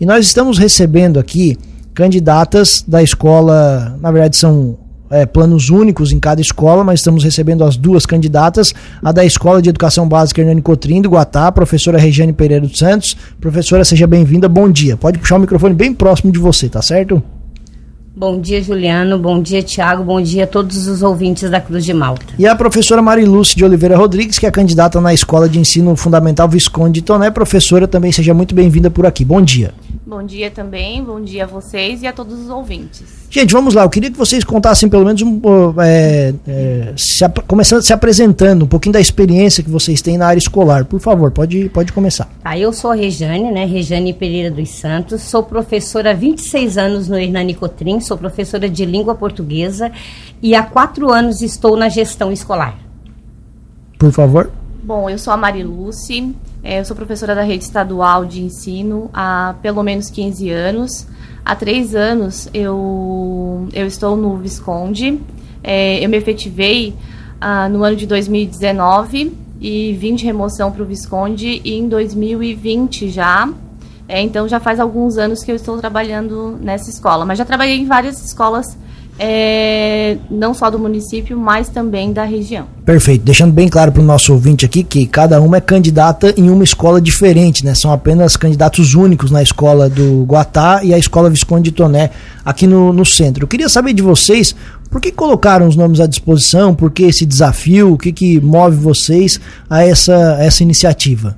E nós estamos recebendo aqui candidatas da escola, na verdade são é, planos únicos em cada escola, mas estamos recebendo as duas candidatas, a da Escola de Educação Básica Hernani Cotrim, do Guatá, professora Regiane Pereira dos Santos. Professora, seja bem-vinda, bom dia. Pode puxar o microfone bem próximo de você, tá certo? Bom dia, Juliano. Bom dia, Tiago. Bom dia a todos os ouvintes da Cruz de Malta. E a professora Marilúcia de Oliveira Rodrigues, que é candidata na Escola de Ensino Fundamental Visconde de Toné. Professora, também seja muito bem-vinda por aqui. Bom dia. Bom dia também, bom dia a vocês e a todos os ouvintes. Gente, vamos lá. Eu queria que vocês contassem pelo menos um, é, é, se, começando se apresentando, um pouquinho da experiência que vocês têm na área escolar. Por favor, pode, pode começar. Tá, eu sou a Rejane, né? Rejane Pereira dos Santos. Sou professora há 26 anos no Hernani Cotrim, sou professora de língua portuguesa e há quatro anos estou na gestão escolar. Por favor. Bom, eu sou a Mari é, eu sou professora da rede estadual de ensino há pelo menos 15 anos. Há três anos eu, eu estou no Visconde. É, eu me efetivei ah, no ano de 2019 e vim de remoção para o Visconde em 2020 já. É, então já faz alguns anos que eu estou trabalhando nessa escola. Mas já trabalhei em várias escolas é, não só do município, mas também da região. Perfeito. Deixando bem claro para o nosso ouvinte aqui que cada uma é candidata em uma escola diferente, né? São apenas candidatos únicos na escola do Guatá e a escola Visconde de Toné aqui no, no centro. Eu queria saber de vocês por que colocaram os nomes à disposição, por que esse desafio, o que, que move vocês a essa, essa iniciativa?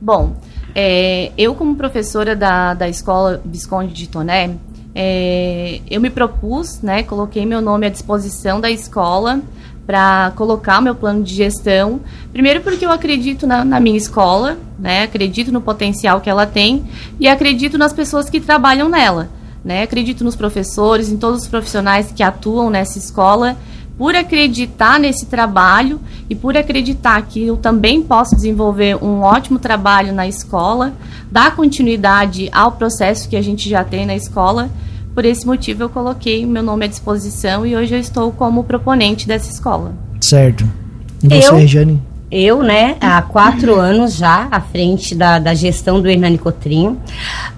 Bom, é, eu como professora da, da escola Visconde de Toné, é, eu me propus, né, coloquei meu nome à disposição da escola para colocar meu plano de gestão. Primeiro porque eu acredito na, na, minha escola, né, acredito no potencial que ela tem e acredito nas pessoas que trabalham nela. Né, acredito nos professores, em todos os profissionais que atuam nessa escola, por acreditar nesse trabalho e por acreditar que eu também posso desenvolver um ótimo trabalho na escola, dar continuidade ao processo que a gente já tem na escola. Por esse motivo, eu coloquei meu nome à disposição e hoje eu estou como proponente dessa escola. Certo. E você, eu, Regiane? Eu, né, há quatro anos já à frente da, da gestão do Hernani Cotrim.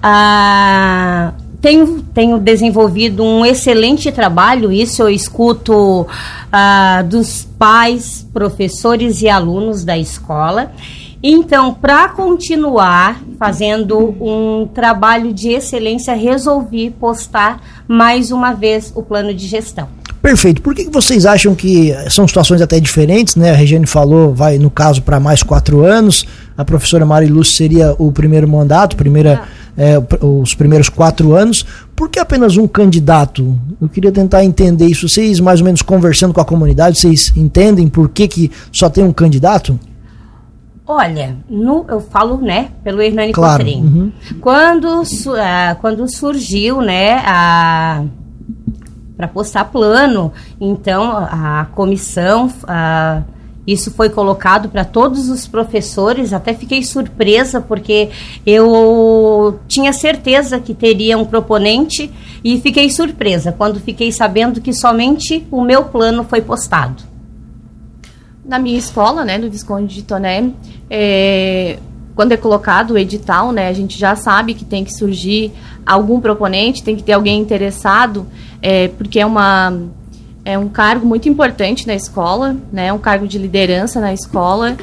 Ah, tenho, tenho desenvolvido um excelente trabalho, isso eu escuto ah, dos pais, professores e alunos da escola. Então, para continuar fazendo um trabalho de excelência, resolvi postar mais uma vez o plano de gestão. Perfeito. Por que vocês acham que são situações até diferentes, né? A Regiane falou, vai no caso para mais quatro anos. A professora Mari Lúcia seria o primeiro mandato, primeira, é, os primeiros quatro anos. Por que apenas um candidato? Eu queria tentar entender isso. Vocês, mais ou menos conversando com a comunidade, vocês entendem por que, que só tem um candidato? Olha, no, eu falo, né, pelo Hernani claro. Cotrim. Uhum. Quando, uh, quando surgiu, né, a para postar plano, então a comissão, isso foi colocado para todos os professores. Até fiquei surpresa porque eu tinha certeza que teria um proponente e fiquei surpresa quando fiquei sabendo que somente o meu plano foi postado na minha escola, né, no Visconde de Toné, é, quando é colocado o edital, né, a gente já sabe que tem que surgir algum proponente, tem que ter alguém interessado, é, porque é uma é um cargo muito importante na escola, né, um cargo de liderança na escola.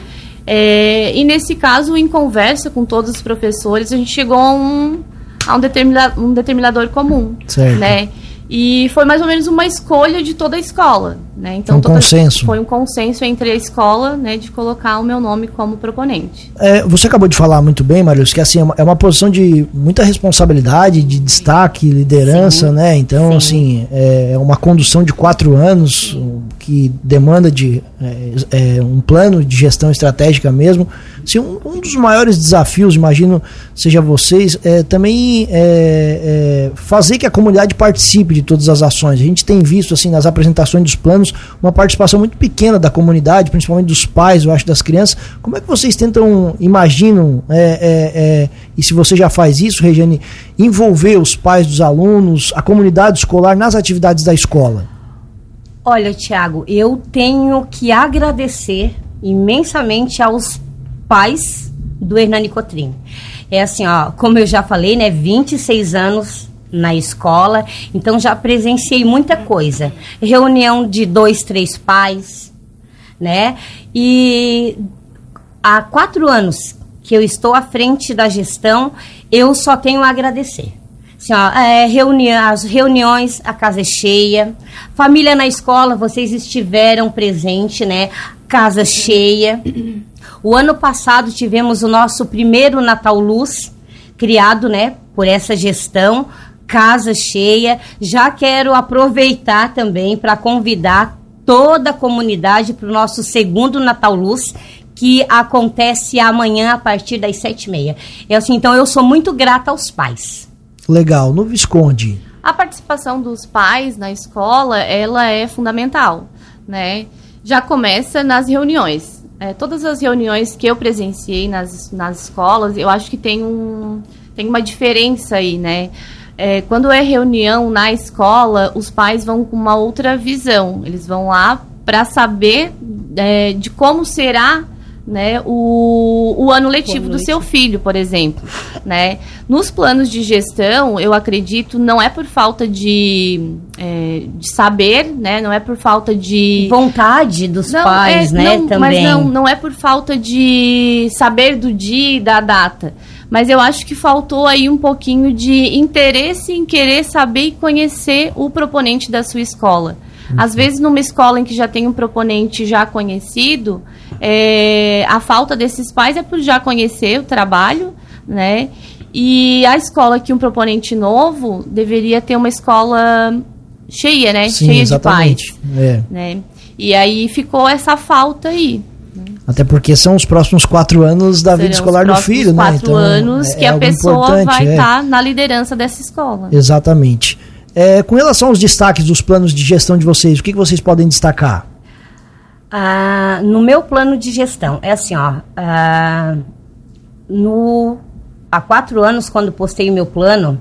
É, e nesse caso, em conversa com todos os professores, a gente chegou a um, a um, determina, um determinador comum, certo. né? E foi mais ou menos uma escolha de toda a escola, né? Então, um consenso. Foi um consenso entre a escola, né, de colocar o meu nome como proponente. É, você acabou de falar muito bem, Marius, que assim é uma, é uma posição de muita responsabilidade, de destaque, liderança, Sim. né? Então, Sim. assim, é, é uma condução de quatro anos Sim. que demanda de é, é, um plano de gestão estratégica mesmo. Assim, um, um, dos maiores desafios, imagino, seja vocês, é também é, é, fazer que a comunidade participe de todas as ações. A gente tem visto assim nas apresentações dos planos uma participação muito pequena da comunidade, principalmente dos pais, eu acho, das crianças. Como é que vocês tentam, imaginam, é, é, é, e se você já faz isso, Regiane, envolver os pais dos alunos, a comunidade escolar nas atividades da escola? Olha, Tiago, eu tenho que agradecer imensamente aos pais do Hernani Cotrim. É assim, ó, como eu já falei, né, 26 anos na escola, então já presenciei muita coisa. Reunião de dois, três pais, né? E há quatro anos que eu estou à frente da gestão, eu só tenho a agradecer. Assim, ó, é, reuni as reuniões, a casa é cheia. Família na escola, vocês estiveram presente, né? Casa cheia. O ano passado tivemos o nosso primeiro Natal Luz, criado, né, por essa gestão, casa cheia. Já quero aproveitar também para convidar toda a comunidade para o nosso segundo Natal Luz, que acontece amanhã a partir das sete e meia. Eu, assim, então eu sou muito grata aos pais. Legal. No Visconde? A participação dos pais na escola, ela é fundamental, né? Já começa nas reuniões. É, todas as reuniões que eu presenciei nas, nas escolas, eu acho que tem, um, tem uma diferença aí, né? É, quando é reunião na escola, os pais vão com uma outra visão. Eles vão lá para saber é, de como será né, o, o ano letivo do seu filho, por exemplo. Né? Nos planos de gestão, eu acredito, não é por falta de, é, de saber, né, não é por falta de... Vontade dos não, pais, é, né, não, também. Mas não, não é por falta de saber do dia e da data. Mas eu acho que faltou aí um pouquinho de interesse em querer saber e conhecer o proponente da sua escola. Às vezes, numa escola em que já tem um proponente já conhecido, é, a falta desses pais é por já conhecer o trabalho, né? E a escola que um proponente novo deveria ter uma escola cheia, né? Sim, cheia exatamente. de pais. É. Né? E aí ficou essa falta aí. Até porque são os próximos quatro anos da Serão vida escolar do filho, né? Quatro então, anos é, que é a pessoa vai estar é. tá na liderança dessa escola. Exatamente. É, com relação aos destaques dos planos de gestão de vocês, o que, que vocês podem destacar? Ah, no meu plano de gestão, é assim, ó. Ah, no, há quatro anos, quando postei o meu plano,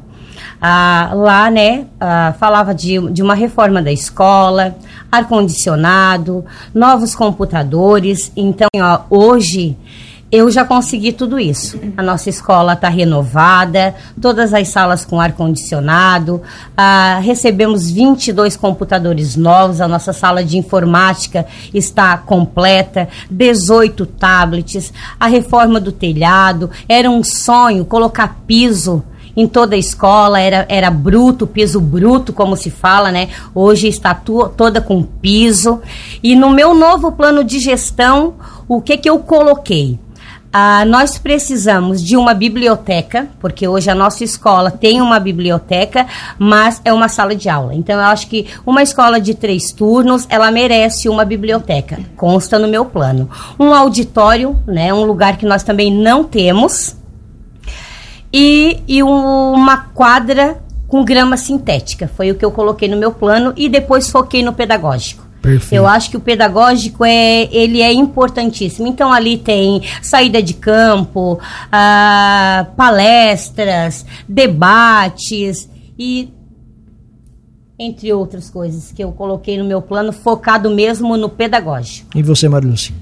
ah, lá, né, ah, falava de, de uma reforma da escola, ar-condicionado, novos computadores. Então, ó, hoje eu já consegui tudo isso. A nossa escola está renovada, todas as salas com ar-condicionado, ah, recebemos 22 computadores novos, a nossa sala de informática está completa, 18 tablets, a reforma do telhado, era um sonho colocar piso em toda a escola, era, era bruto, piso bruto, como se fala, né? Hoje está toda com piso. E no meu novo plano de gestão, o que que eu coloquei? Ah, nós precisamos de uma biblioteca, porque hoje a nossa escola tem uma biblioteca, mas é uma sala de aula. Então, eu acho que uma escola de três turnos, ela merece uma biblioteca. Consta no meu plano. Um auditório, né, um lugar que nós também não temos. E, e um, uma quadra com grama sintética. Foi o que eu coloquei no meu plano e depois foquei no pedagógico. Perfeito. Eu acho que o pedagógico é ele é importantíssimo. Então ali tem saída de campo, ah, palestras, debates e entre outras coisas que eu coloquei no meu plano focado mesmo no pedagógico. E você, Mariluce?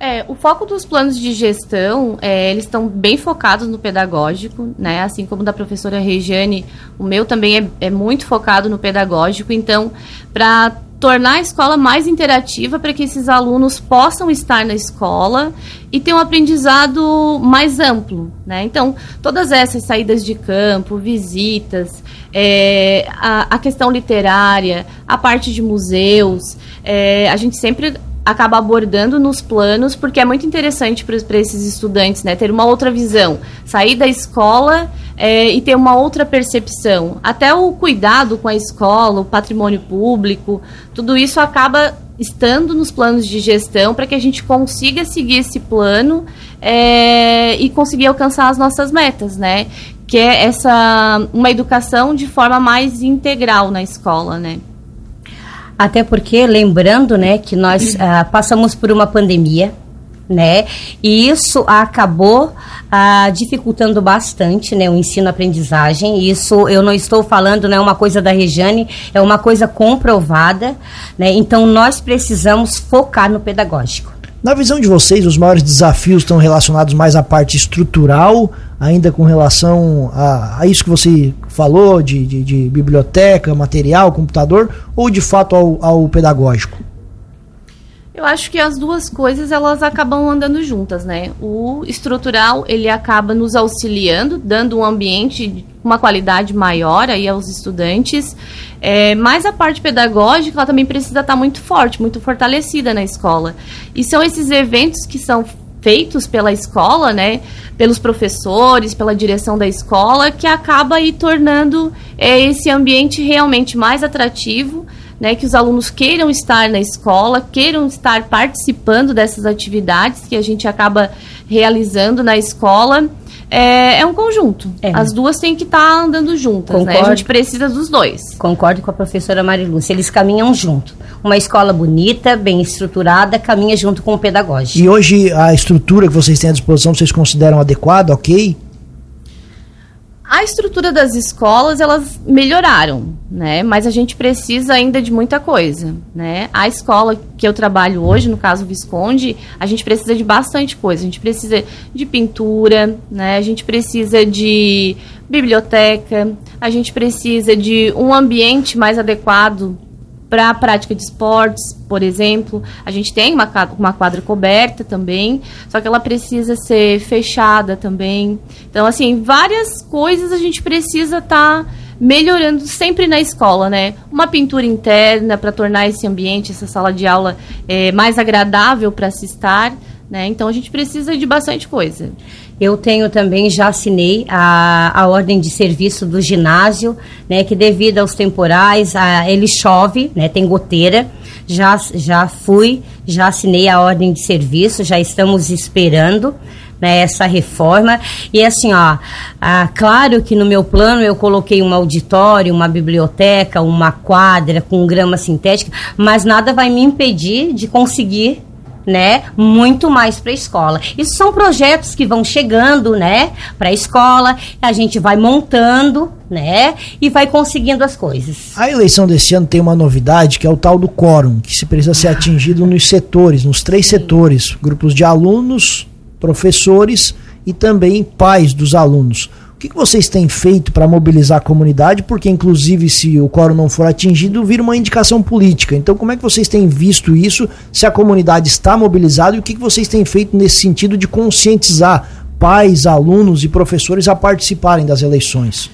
É, o foco dos planos de gestão, é, eles estão bem focados no pedagógico, né? Assim como da professora Regiane, o meu também é, é muito focado no pedagógico. Então, para tornar a escola mais interativa para que esses alunos possam estar na escola e ter um aprendizado mais amplo, né? Então, todas essas saídas de campo, visitas, é, a, a, questão literária, a parte de museus, é, a gente sempre acaba abordando nos planos, porque é muito interessante para esses estudantes, né? Ter uma outra visão, sair da escola é, e ter uma outra percepção. Até o cuidado com a escola, o patrimônio público, tudo isso acaba estando nos planos de gestão para que a gente consiga seguir esse plano é, e conseguir alcançar as nossas metas, né? Que é essa uma educação de forma mais integral na escola, né? Até porque, lembrando, né, que nós uh, passamos por uma pandemia, né, e isso acabou uh, dificultando bastante, né, o ensino-aprendizagem. Isso eu não estou falando, né, uma coisa da Rejane, é uma coisa comprovada, né, então nós precisamos focar no pedagógico. Na visão de vocês, os maiores desafios estão relacionados mais à parte estrutural, ainda com relação a, a isso que você falou, de, de, de, biblioteca, material, computador, ou de fato ao, ao pedagógico? Eu acho que as duas coisas elas acabam andando juntas, né? O estrutural ele acaba nos auxiliando, dando um ambiente uma qualidade maior aí aos estudantes, é, mas a parte pedagógica ela também precisa estar muito forte, muito fortalecida na escola. E são esses eventos que são feitos pela escola, né, pelos professores, pela direção da escola, que acaba aí tornando é, esse ambiente realmente mais atrativo né, que os alunos queiram estar na escola, queiram estar participando dessas atividades que a gente acaba realizando na escola. É, é um conjunto. É. As duas têm que estar tá andando juntas, Concordo. né? A gente precisa dos dois. Concordo com a professora Marilúcia. Eles caminham junto. Uma escola bonita, bem estruturada, caminha junto com o pedagógico. E hoje a estrutura que vocês têm à disposição, vocês consideram adequada, ok? A estrutura das escolas, elas melhoraram, né? Mas a gente precisa ainda de muita coisa, né? A escola que eu trabalho hoje, no caso Visconde, a gente precisa de bastante coisa. A gente precisa de pintura, né? A gente precisa de biblioteca, a gente precisa de um ambiente mais adequado para a prática de esportes, por exemplo. A gente tem uma, uma quadra coberta também, só que ela precisa ser fechada também. Então, assim, várias coisas a gente precisa estar. Tá melhorando sempre na escola, né? Uma pintura interna para tornar esse ambiente, essa sala de aula é, mais agradável para se estar, né? Então a gente precisa de bastante coisa. Eu tenho também, já assinei a, a ordem de serviço do ginásio, né, que devido aos temporais, a, ele chove, né, tem goteira. Já, já fui, já assinei a ordem de serviço, já estamos esperando né, essa reforma. E assim, ó, claro que no meu plano eu coloquei um auditório, uma biblioteca, uma quadra com grama sintética, mas nada vai me impedir de conseguir né, muito mais para a escola. Isso são projetos que vão chegando, né, para a escola, a gente vai montando, né, e vai conseguindo as coisas. A eleição desse ano tem uma novidade que é o tal do quórum, que se precisa ser atingido nos setores, nos três Sim. setores, grupos de alunos, professores e também pais dos alunos. O que, vocês têm feito para mobilizar a comunidade? Porque, inclusive, se o quórum não for atingido, vira uma indicação política. Então, como é que vocês têm visto isso? Se a comunidade está mobilizada e o que, que vocês têm feito nesse sentido de conscientizar pais, alunos e professores a participarem das eleições?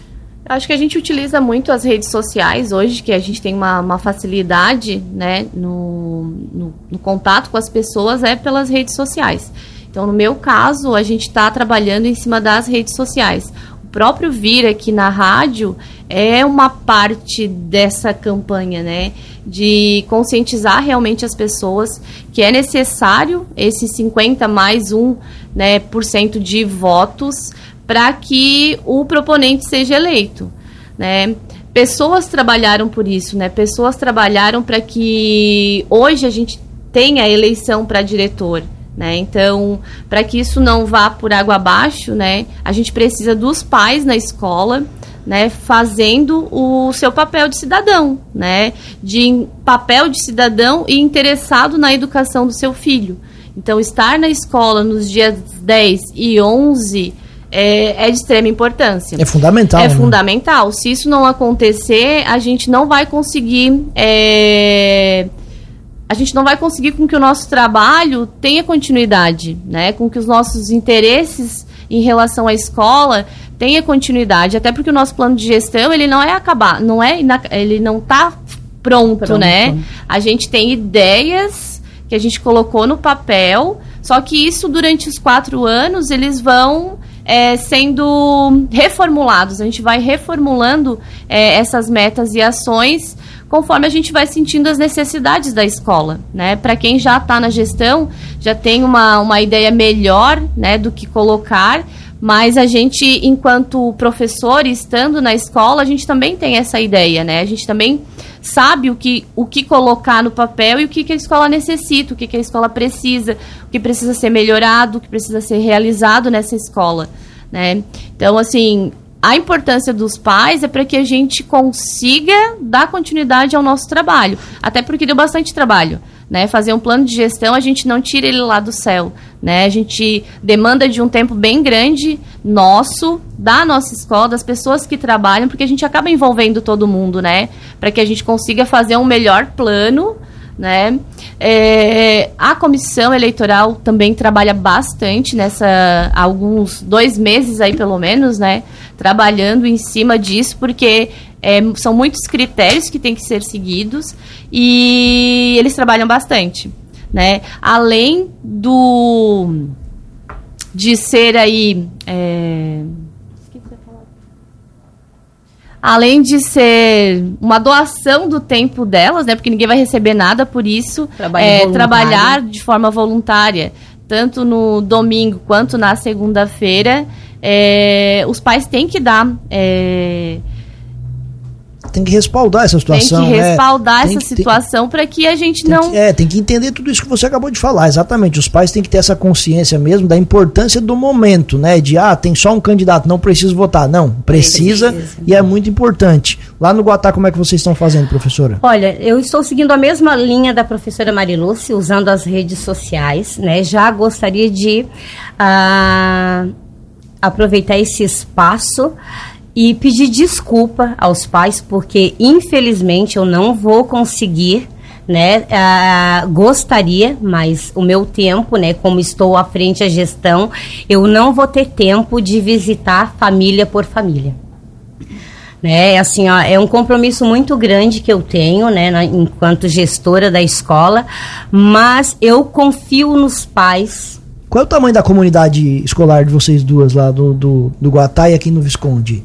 Acho que a gente utiliza muito as redes sociais hoje, que a gente tem uma, uma facilidade né, no, no, no, contato com as pessoas é pelas redes sociais. Então, no meu caso, a gente está trabalhando em cima das redes sociais próprio vir aqui na rádio é uma parte dessa campanha, né? De conscientizar realmente as pessoas que é necessário esse 50 mais 1 né, por cento de votos para que o proponente seja eleito, né? Pessoas trabalharam por isso, né? Pessoas trabalharam para que hoje a gente tenha eleição para diretor. Né? Então, para que isso não vá por água abaixo, né, a gente precisa dos pais na escola, né, fazendo o seu papel de cidadão, né, de papel de cidadão e interessado na educação do seu filho. Então, estar na escola nos dias 10 e 11 é, é de extrema importância. É fundamental. É né? fundamental. Se isso não acontecer, a gente não vai conseguir. É, a gente não vai conseguir com que o nosso trabalho tenha continuidade, né? Com que os nossos interesses em relação à escola tenha continuidade, até porque o nosso plano de gestão ele não é acabar, não é ele não está pronto, pronto, né? A gente tem ideias que a gente colocou no papel, só que isso durante os quatro anos eles vão é, sendo reformulados. A gente vai reformulando é, essas metas e ações conforme a gente vai sentindo as necessidades da escola, né? Para quem já está na gestão, já tem uma, uma ideia melhor, né, do que colocar, mas a gente, enquanto professor, estando na escola, a gente também tem essa ideia, né? A gente também sabe o que, o que colocar no papel e o que, que a escola necessita, o que, que a escola precisa, o que precisa ser melhorado, o que precisa ser realizado nessa escola, né? Então, assim, a importância dos pais é para que a gente consiga dar continuidade ao nosso trabalho. Até porque deu bastante trabalho. Né? Fazer um plano de gestão, a gente não tira ele lá do céu, né? A gente demanda de um tempo bem grande nosso, da nossa escola, das pessoas que trabalham, porque a gente acaba envolvendo todo mundo, né? Para que a gente consiga fazer um melhor plano, né? É, a comissão eleitoral também trabalha bastante nessa alguns dois meses aí pelo menos, né? Trabalhando em cima disso, porque é, são muitos critérios que têm que ser seguidos e eles trabalham bastante, né? Além do de ser aí é, além de ser uma doação do tempo delas, né? Porque ninguém vai receber nada por isso, é, trabalhar de forma voluntária, tanto no domingo quanto na segunda-feira, é, os pais têm que dar é, tem que respaldar essa situação. Tem que né? respaldar essa situação para que a gente não. Que, é, tem que entender tudo isso que você acabou de falar. Exatamente. Os pais têm que ter essa consciência mesmo da importância do momento, né? De, ah, tem só um candidato, não preciso votar. Não, precisa, precisa. e é muito importante. Lá no Guatá, como é que vocês estão fazendo, professora? Olha, eu estou seguindo a mesma linha da professora Mariluce, usando as redes sociais, né? Já gostaria de uh, aproveitar esse espaço e pedir desculpa aos pais, porque infelizmente eu não vou conseguir né? Ah, gostaria, mas o meu tempo, né? Como estou à frente da gestão, eu não vou ter tempo de visitar família por família. Né? Assim, ó, é um compromisso muito grande que eu tenho, né? Na, enquanto gestora da escola, mas eu confio nos pais. Qual é o tamanho da comunidade escolar de vocês duas lá do, do, do Guatá e aqui no Visconde?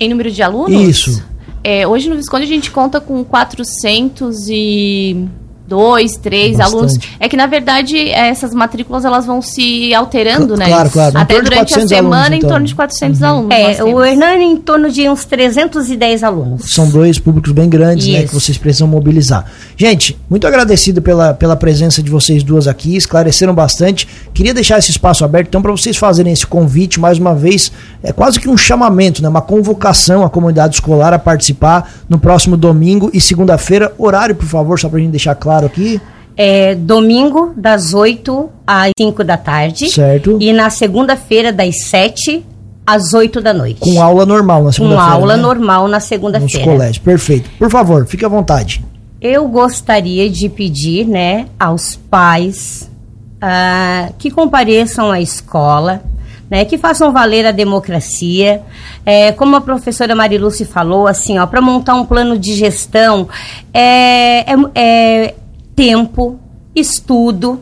Em número de alunos? Isso. É, hoje no Visconde a gente conta com 400 e dois, três é alunos. É que, na verdade, essas matrículas elas vão se alterando, né? Claro, claro. Até durante a semana, alunos, então. em torno de 400 uhum. alunos. É, o Hernani em torno de uns 310 alunos. São dois públicos bem grandes, Isso. né? Que vocês precisam mobilizar. Gente, muito agradecido pela, pela presença de vocês duas aqui, esclareceram bastante. Queria deixar esse espaço aberto, então, para vocês fazerem esse convite, mais uma vez, é quase que um chamamento, né? Uma convocação à comunidade escolar a participar no próximo domingo e segunda-feira. Horário, por favor, só para a gente deixar claro claro aqui? É domingo, das 8 às 5 da tarde. Certo. E na segunda-feira, das 7 às 8 da noite. Com aula normal na segunda-feira. Com aula né? normal na segunda-feira. Nos colégios, perfeito. Por favor, fique à vontade. Eu gostaria de pedir, né, aos pais uh, que compareçam à escola, né, que façam valer a democracia. É, como a professora Mariluce falou, assim, ó, para montar um plano de gestão é, é, é tempo, estudo,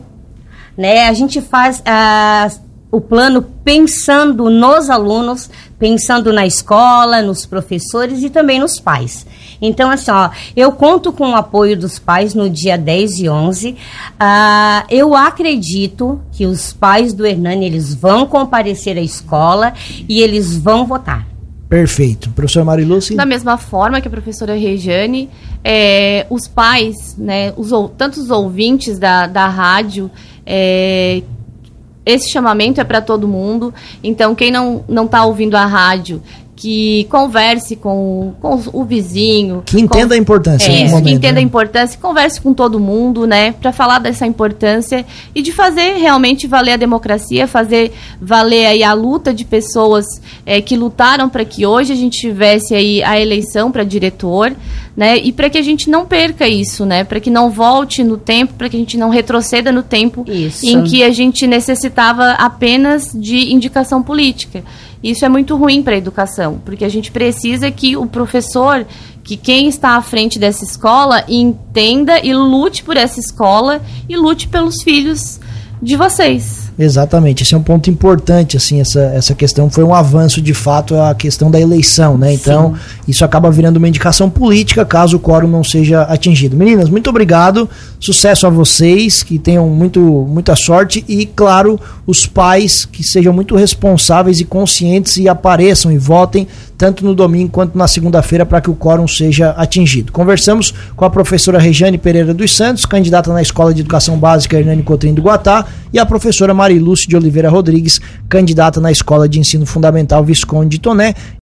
né? A gente faz ah, o plano pensando nos alunos, pensando na escola, nos professores e também nos pais. Então, assim, ó, eu conto com o apoio dos pais no dia 10 e 11. Ah, eu acredito que os pais do Hernani, eles vão comparecer à escola e eles vão votar. Perfeito. Professor Mariluce? Da mesma forma que a professora Regiane, é, os pais, né, os, ouvintes da, da rádio, é, esse chamamento é para todo mundo. Então, quem não está ouvindo a rádio que converse com, com o vizinho. Que entenda com, a importância. É, momento, que entenda né? a importância, converse com todo mundo, né? Para falar dessa importância e de fazer realmente valer a democracia, fazer valer aí a luta de pessoas é, que lutaram para que hoje a gente tivesse aí a eleição para diretor, né? E para que a gente não perca isso, né? Para que não volte no tempo, para que a gente não retroceda no tempo isso. em que a gente necessitava apenas de indicação política. Isso é muito ruim para a educação, porque a gente precisa que o professor, que quem está à frente dessa escola, entenda e lute por essa escola e lute pelos filhos de vocês. Exatamente, esse é um ponto importante, assim, essa, essa questão foi um avanço de fato a questão da eleição, né? Então, Sim. isso acaba virando uma indicação política caso o quórum não seja atingido. Meninas, muito obrigado, sucesso a vocês, que tenham muito, muita sorte e, claro, os pais que sejam muito responsáveis e conscientes e apareçam e votem tanto no domingo quanto na segunda-feira para que o quórum seja atingido. Conversamos com a professora Rejane Pereira dos Santos, candidata na Escola de Educação Básica Hernani Cotrim do Guatá, e a professora Marilúcia de Oliveira Rodrigues, candidata na Escola de Ensino Fundamental Visconde de Toné.